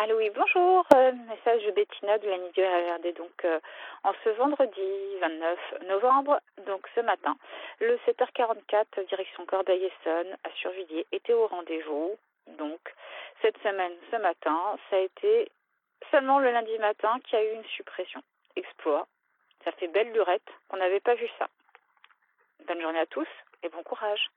Allô, oui, bonjour. Euh, message de Bettina de la Midi Donc, euh, en ce vendredi 29 novembre, donc ce matin, le 7h44, direction Corbeil-Essonne, à Survilliers, était au rendez-vous. Donc, cette semaine, ce matin, ça a été seulement le lundi matin qu'il y a eu une suppression. Exploit. Ça fait belle lurette. qu'on n'avait pas vu ça. Bonne journée à tous et bon courage.